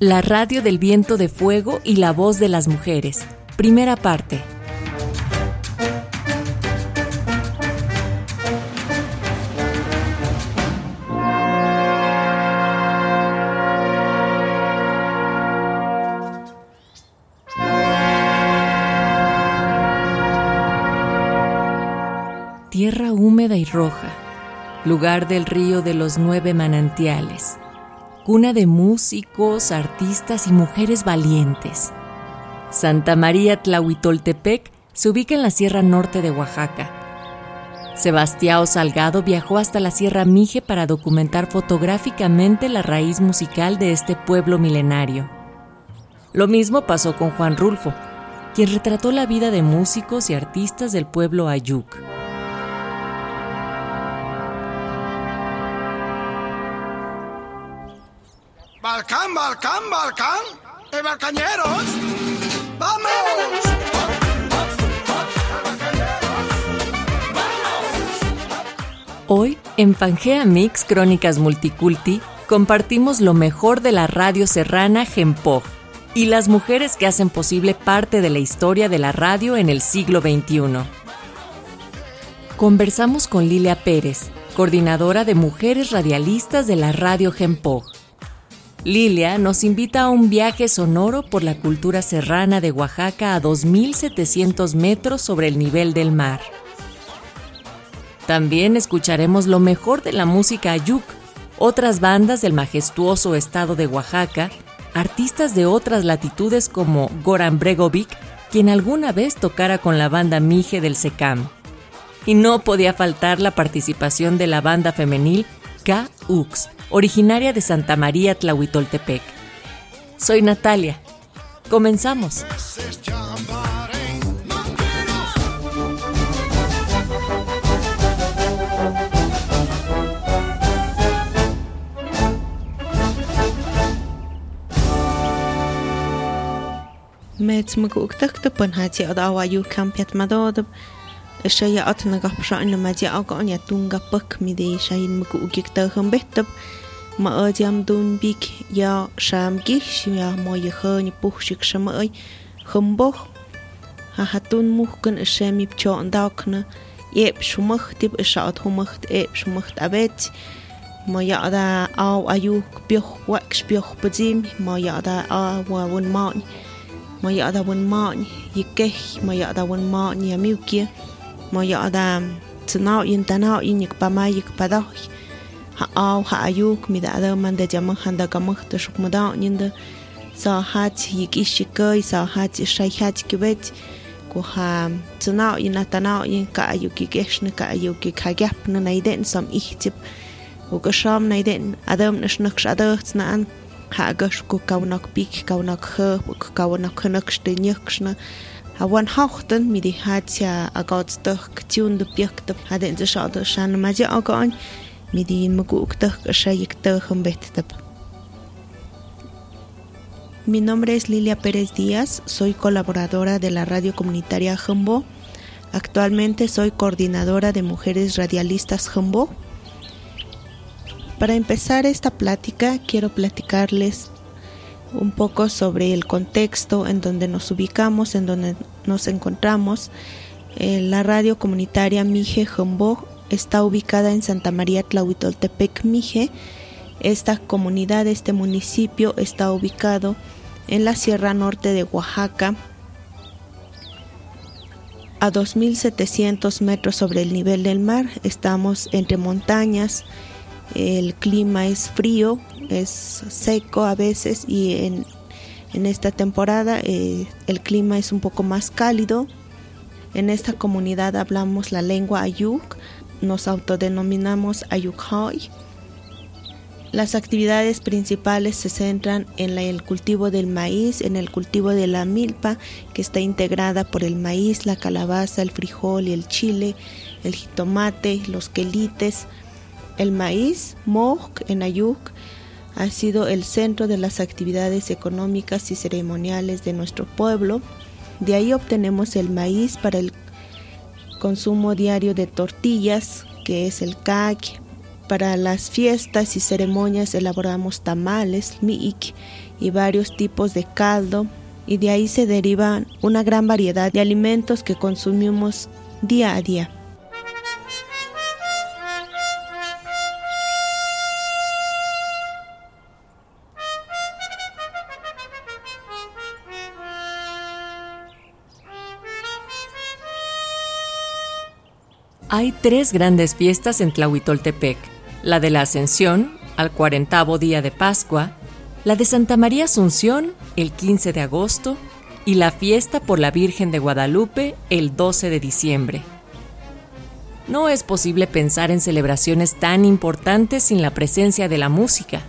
La radio del viento de fuego y la voz de las mujeres. Primera parte. Tierra húmeda y roja, lugar del río de los nueve manantiales cuna de músicos, artistas y mujeres valientes. Santa María Tlahuitoltepec se ubica en la Sierra Norte de Oaxaca. Sebastián Salgado viajó hasta la Sierra Mije para documentar fotográficamente la raíz musical de este pueblo milenario. Lo mismo pasó con Juan Rulfo, quien retrató la vida de músicos y artistas del pueblo Ayuk. Balcán, Balcán, Balcán. ¡Eh, Balcañeros! ¡Vamos! Hoy, en Pangea Mix Crónicas Multiculti, compartimos lo mejor de la radio serrana Gempog y las mujeres que hacen posible parte de la historia de la radio en el siglo XXI. Conversamos con Lilia Pérez, coordinadora de Mujeres Radialistas de la Radio Gempog Lilia nos invita a un viaje sonoro por la cultura serrana de Oaxaca a 2.700 metros sobre el nivel del mar. También escucharemos lo mejor de la música ayuk, otras bandas del majestuoso estado de Oaxaca, artistas de otras latitudes como Goran Bregovic, quien alguna vez tocara con la banda Mije del SECAM. Y no podía faltar la participación de la banda femenil K-Ux, originaria de Santa María Tlahuitoltepec. Soy Natalia. Comenzamos. met magugtachta panhati adawayu kampiat madodab shaya الشيء أتنا غبشا إن ما جاء أقعن يتون غبك مدي شيء مكوكيك تغم بيتب ما أديم دون بيك يا شامجي شيا ما يخان بوخشك شمأي خمبوخ هاتون ممكن الشامي بشان داكنا يب شمخت تب الشاط همخت إب شمخت أبيت ما يقدا أو أيوك بيخ وكش بيخ بديم ما يقدا أو ون ماني ما يقدا ون ماني يكه ما يقدا ون ماني يميوكيه moyodam tsinao in tanao in yik pama yik padao haaw haayuk mi da ada man da jamang handa kamang da shuk mudao ninda sa hat yik ishikai sa hat shai hat kibet ku ha tsinao in tanao in ka ayuki geshne ka ayuki kagap na naiden sam ihtip u gasham naiden adam nishnak shadats na an ha gash ku kaunok pik kaunok h kaunok khnakshte nyakshna mi Mi nombre es Lilia Pérez Díaz, soy colaboradora de la radio comunitaria Jumbo. Actualmente soy coordinadora de Mujeres Radialistas Jumbo. Para empezar esta plática, quiero platicarles un poco sobre el contexto en donde nos ubicamos, en donde nos encontramos. Eh, la radio comunitaria Mije Jombo está ubicada en Santa María Tlahuitoltepec Mije. Esta comunidad, este municipio está ubicado en la Sierra Norte de Oaxaca, a 2.700 metros sobre el nivel del mar. Estamos entre montañas, el clima es frío, es seco a veces y en, esta temporada eh, el clima es un poco más cálido. En esta comunidad hablamos la lengua Ayuk, nos autodenominamos Ayukhoy. Las actividades principales se centran en el cultivo del maíz, en el cultivo de la milpa, que está integrada por el maíz, la calabaza, el frijol y el chile, el jitomate, los quelites. El maíz, mok en Ayuk, ha sido el centro de las actividades económicas y ceremoniales de nuestro pueblo. De ahí obtenemos el maíz para el consumo diario de tortillas, que es el cac. Para las fiestas y ceremonias elaboramos tamales, miik y varios tipos de caldo, y de ahí se derivan una gran variedad de alimentos que consumimos día a día. Hay tres grandes fiestas en Tlahuitoltepec, la de la Ascensión, al cuarentavo día de Pascua, la de Santa María Asunción, el 15 de agosto, y la fiesta por la Virgen de Guadalupe, el 12 de diciembre. No es posible pensar en celebraciones tan importantes sin la presencia de la música.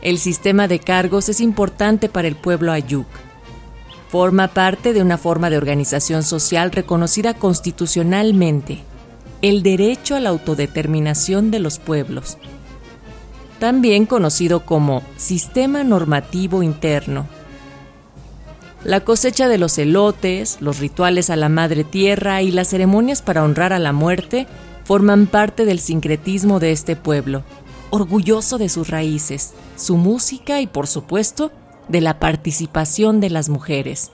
El sistema de cargos es importante para el pueblo ayuk. Forma parte de una forma de organización social reconocida constitucionalmente el derecho a la autodeterminación de los pueblos, también conocido como Sistema Normativo Interno. La cosecha de los elotes, los rituales a la madre tierra y las ceremonias para honrar a la muerte forman parte del sincretismo de este pueblo, orgulloso de sus raíces, su música y, por supuesto, de la participación de las mujeres.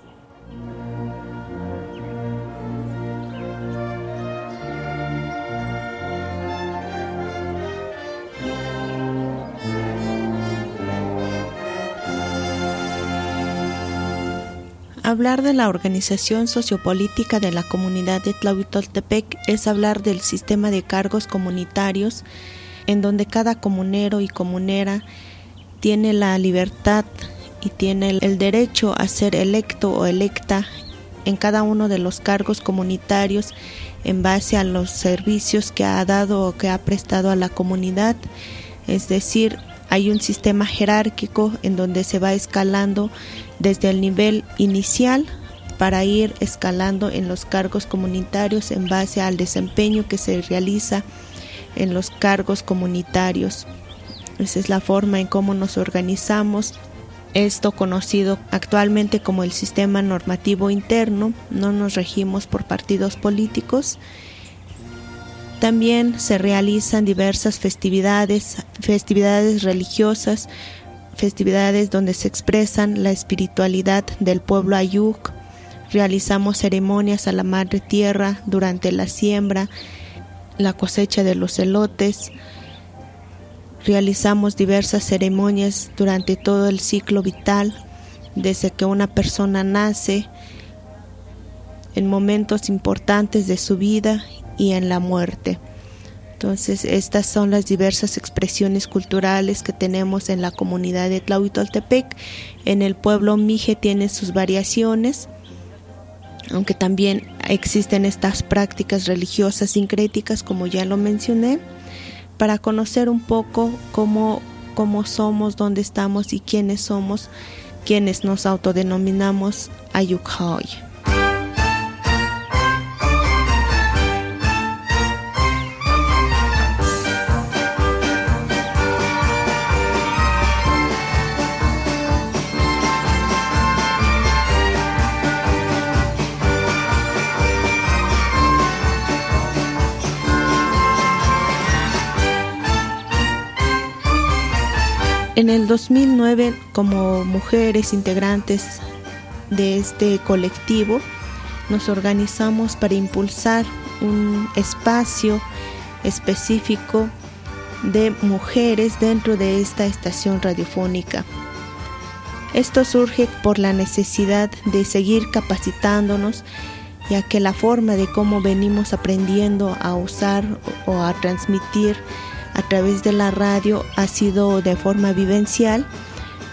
Hablar de la organización sociopolítica de la comunidad de Tlahuitoltepec es hablar del sistema de cargos comunitarios en donde cada comunero y comunera tiene la libertad y tiene el derecho a ser electo o electa en cada uno de los cargos comunitarios en base a los servicios que ha dado o que ha prestado a la comunidad. Es decir, hay un sistema jerárquico en donde se va escalando desde el nivel inicial para ir escalando en los cargos comunitarios en base al desempeño que se realiza en los cargos comunitarios. Esa es la forma en cómo nos organizamos. Esto conocido actualmente como el sistema normativo interno, no nos regimos por partidos políticos. También se realizan diversas festividades, festividades religiosas, festividades donde se expresan la espiritualidad del pueblo Ayuk. Realizamos ceremonias a la Madre Tierra durante la siembra, la cosecha de los elotes. Realizamos diversas ceremonias durante todo el ciclo vital, desde que una persona nace, en momentos importantes de su vida y en la muerte. Entonces, estas son las diversas expresiones culturales que tenemos en la comunidad de Tlahuitoltepec. En el pueblo Mije tiene sus variaciones, aunque también existen estas prácticas religiosas sincréticas, como ya lo mencioné, para conocer un poco cómo, cómo somos, dónde estamos y quiénes somos, quienes nos autodenominamos Ayukhoy. En el 2009, como mujeres integrantes de este colectivo, nos organizamos para impulsar un espacio específico de mujeres dentro de esta estación radiofónica. Esto surge por la necesidad de seguir capacitándonos, ya que la forma de cómo venimos aprendiendo a usar o a transmitir a través de la radio ha sido de forma vivencial.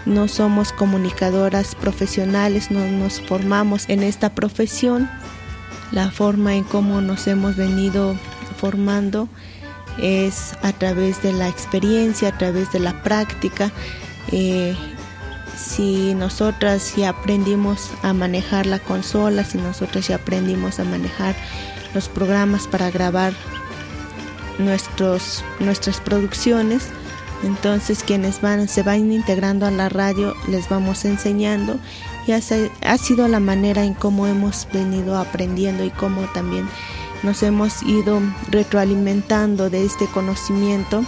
No somos comunicadoras profesionales, no nos formamos en esta profesión. la forma en cómo nos hemos venido formando es a través de la experiencia, a través de la práctica. Eh, si nosotras ya aprendimos a manejar la consola, si nosotras ya aprendimos a manejar los programas para grabar nuestros, nuestras producciones, entonces quienes van, se van integrando a la radio les vamos enseñando. Y ha sido la manera en cómo hemos venido aprendiendo y cómo también nos hemos ido retroalimentando de este conocimiento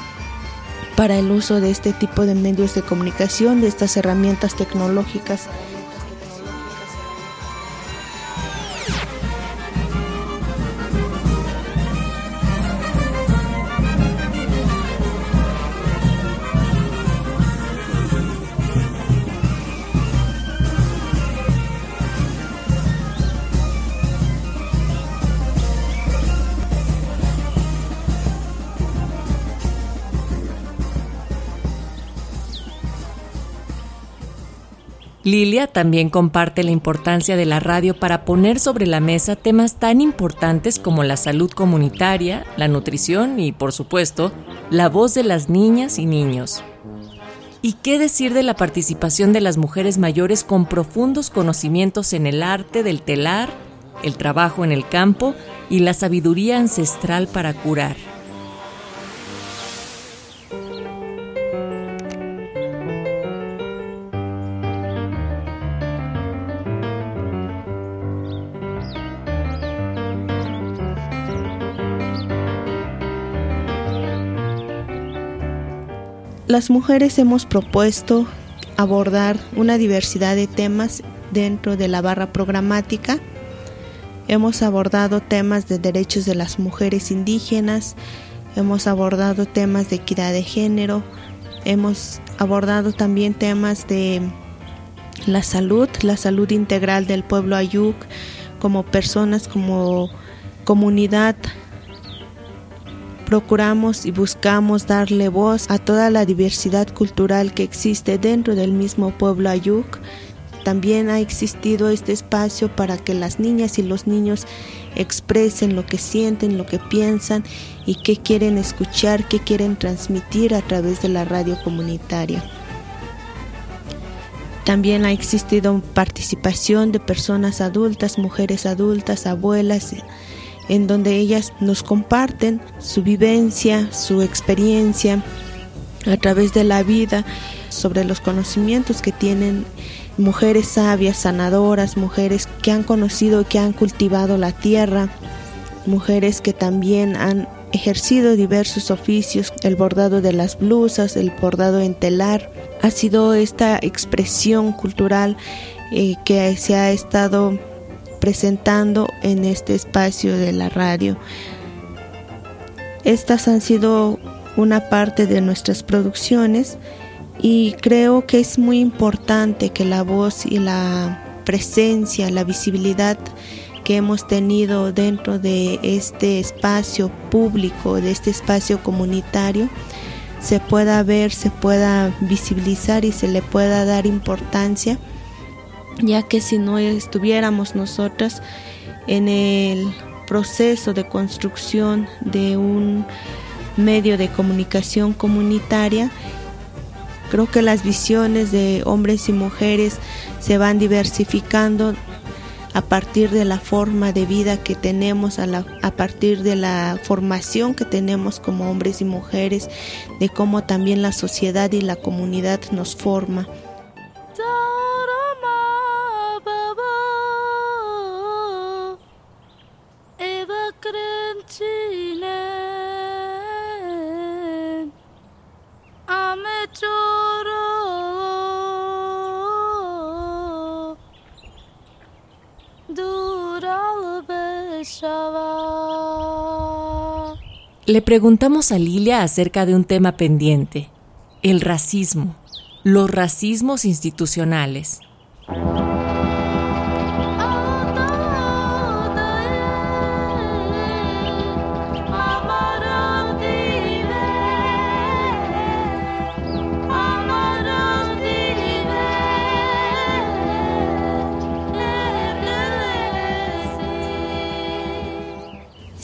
para el uso de este tipo de medios de comunicación, de estas herramientas tecnológicas Lilia también comparte la importancia de la radio para poner sobre la mesa temas tan importantes como la salud comunitaria, la nutrición y, por supuesto, la voz de las niñas y niños. ¿Y qué decir de la participación de las mujeres mayores con profundos conocimientos en el arte del telar, el trabajo en el campo y la sabiduría ancestral para curar? Las mujeres hemos propuesto abordar una diversidad de temas dentro de la barra programática. Hemos abordado temas de derechos de las mujeres indígenas, hemos abordado temas de equidad de género, hemos abordado también temas de la salud, la salud integral del pueblo ayuk, como personas, como comunidad procuramos y buscamos darle voz a toda la diversidad cultural que existe dentro del mismo pueblo Ayuk. También ha existido este espacio para que las niñas y los niños expresen lo que sienten, lo que piensan y qué quieren escuchar, qué quieren transmitir a través de la radio comunitaria. También ha existido participación de personas adultas, mujeres adultas, abuelas, en donde ellas nos comparten su vivencia, su experiencia a través de la vida sobre los conocimientos que tienen mujeres sabias, sanadoras, mujeres que han conocido y que han cultivado la tierra, mujeres que también han ejercido diversos oficios, el bordado de las blusas, el bordado en telar, ha sido esta expresión cultural eh, que se ha estado presentando en este espacio de la radio. Estas han sido una parte de nuestras producciones y creo que es muy importante que la voz y la presencia, la visibilidad que hemos tenido dentro de este espacio público, de este espacio comunitario, se pueda ver, se pueda visibilizar y se le pueda dar importancia ya que si no estuviéramos nosotras en el proceso de construcción de un medio de comunicación comunitaria, creo que las visiones de hombres y mujeres se van diversificando a partir de la forma de vida que tenemos, a, a, partir de la formación que tenemos como hombres y mujeres, de cómo también la sociedad y la comunidad nos forma. Le preguntamos a Lilia acerca de un tema pendiente, el racismo, los racismos institucionales.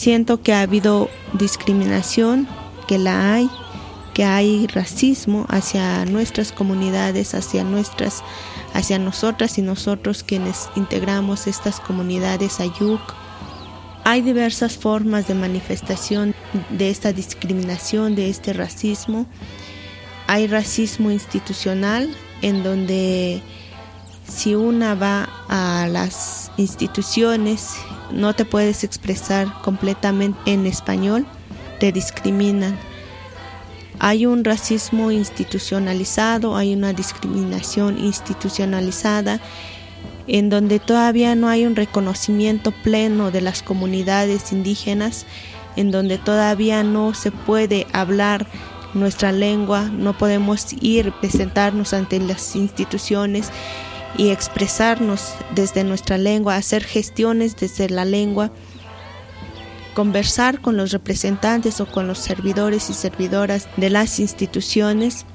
Siento que ha habido discriminación, que la hay, que hay racismo hacia nuestras comunidades, hacia nuestras, hacia nosotras y nosotros quienes integramos estas comunidades Ayuk. Hay diversas formas de manifestación de esta discriminación, de este racismo. Hay racismo institucional en donde si una va a las instituciones no te puedes expresar completamente en español, te discriminan. Hay un racismo institucionalizado, hay una discriminación institucionalizada en donde todavía no hay un reconocimiento pleno de las comunidades indígenas, en donde todavía no se puede hablar nuestra lengua, no podemos ir, presentarnos ante las instituciones y expresarnos desde nuestra lengua, hacer gestiones desde la lengua, conversar con los representantes o con los servidores y servidoras de las instituciones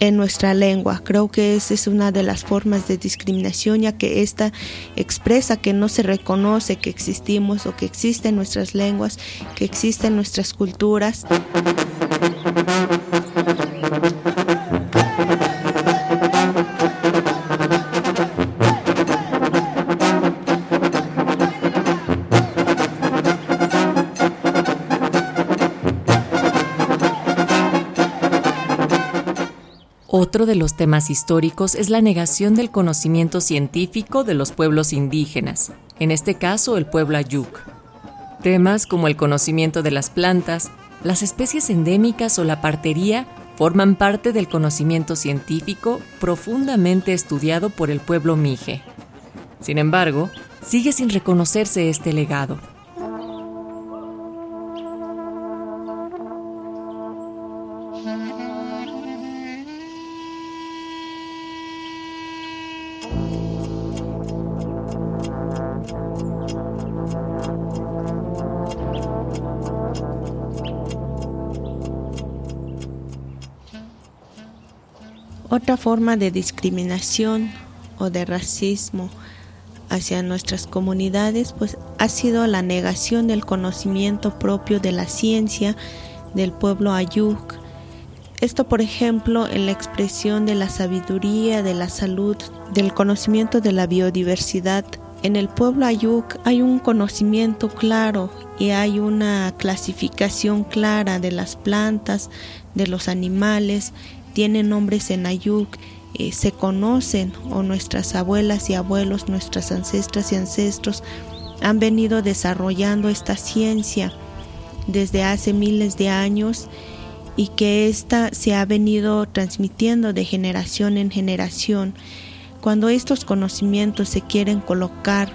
en nuestra lengua. Creo que esa es una de las formas de discriminación, ya que esta expresa que no se reconoce que existimos o que existen nuestras lenguas, que existen nuestras culturas. De los temas históricos es la negación del conocimiento científico de los pueblos indígenas, en este caso el pueblo Ayuk. Temas como el conocimiento de las plantas, las especies endémicas o la partería forman parte del conocimiento científico profundamente estudiado por el pueblo Mije. Sin embargo, sigue sin reconocerse este legado. Otra forma de discriminación o de racismo hacia nuestras comunidades pues ha sido la negación del conocimiento propio de la ciencia del pueblo Ayuk. Esto, por ejemplo, en la expresión de la sabiduría, de la salud, del conocimiento de la biodiversidad. En el pueblo Ayuk hay un conocimiento claro y hay una clasificación clara de las plantas, de los animales tienen nombres en Ayuk, eh, se conocen o nuestras abuelas y abuelos, nuestras ancestras y ancestros han venido desarrollando esta ciencia desde hace miles de años y que ésta se ha venido transmitiendo de generación en generación. Cuando estos conocimientos se quieren colocar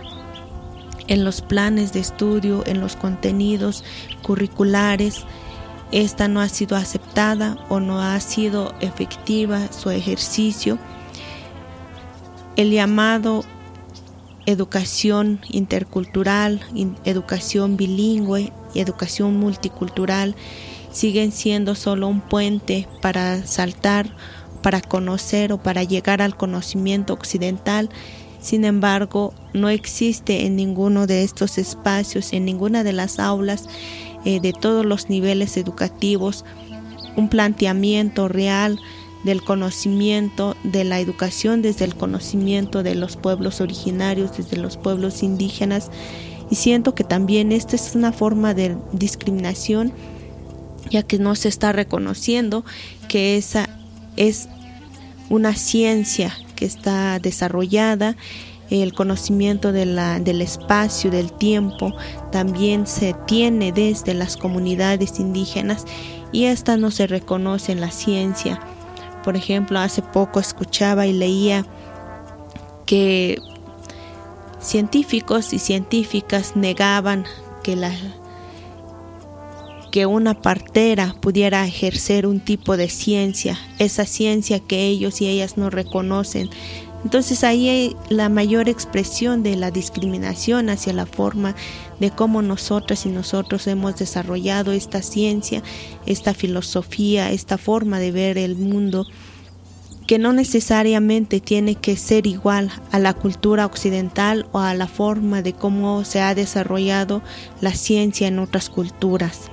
en los planes de estudio, en los contenidos curriculares, esta no ha sido aceptada o no ha sido efectiva su ejercicio. El llamado educación intercultural, educación bilingüe y educación multicultural siguen siendo solo un puente para saltar, para conocer o para llegar al conocimiento occidental. Sin embargo, no existe en ninguno de estos espacios, en ninguna de las aulas, eh, de todos los niveles educativos, un planteamiento real del conocimiento, de la educación desde el conocimiento de los pueblos originarios, desde los pueblos indígenas. Y siento que también esta es una forma de discriminación, ya que no se está reconociendo que esa es una ciencia que está desarrollada el conocimiento de la, del espacio, del tiempo, también se tiene desde las comunidades indígenas y esta no se reconoce en la ciencia. Por ejemplo, hace poco escuchaba y leía que científicos y científicas negaban que la que una partera pudiera ejercer un tipo de ciencia, esa ciencia que ellos y ellas no reconocen entonces ahí hay la mayor expresión de la discriminación hacia la forma de cómo nosotras y nosotros hemos desarrollado esta ciencia, esta filosofía, esta forma de ver el mundo que no necesariamente tiene que ser igual a la cultura occidental o a la forma de cómo se ha desarrollado la ciencia en otras culturas.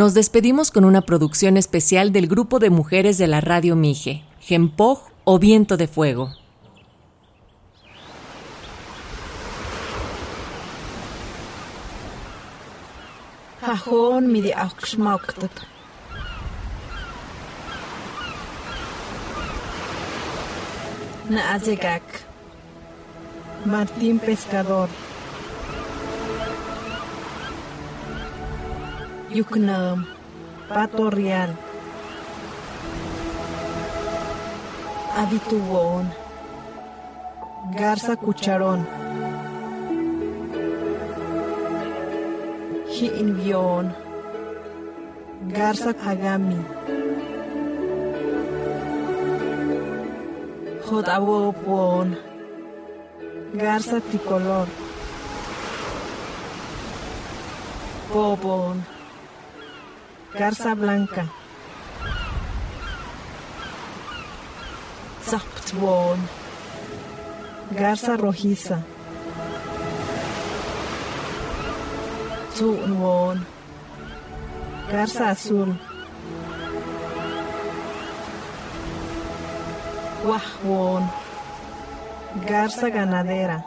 Nos despedimos con una producción especial del grupo de mujeres de la radio Mije, Gempoj o Viento de Fuego. mi de Na Martín Pescador. Yuknam, Pato Real, Abituón, Garza Cucharón, Hiinvión, Garza Agami, Jodawopón, Garza Tricolor, Popón. Garza Blanca. Zaptwon. Garza rojiza. Tunwon. Garza azul. Wahwon. Garza ganadera.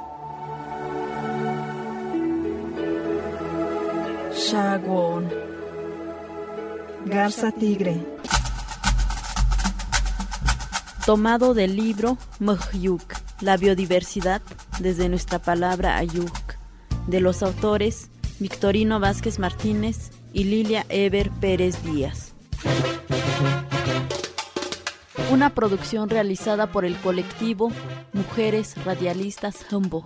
Shagwon. Garza Tigre. Tomado del libro Mhyuk, la biodiversidad desde nuestra palabra Ayuk, de los autores Victorino Vázquez Martínez y Lilia Eber Pérez Díaz. Una producción realizada por el colectivo Mujeres Radialistas Humboldt.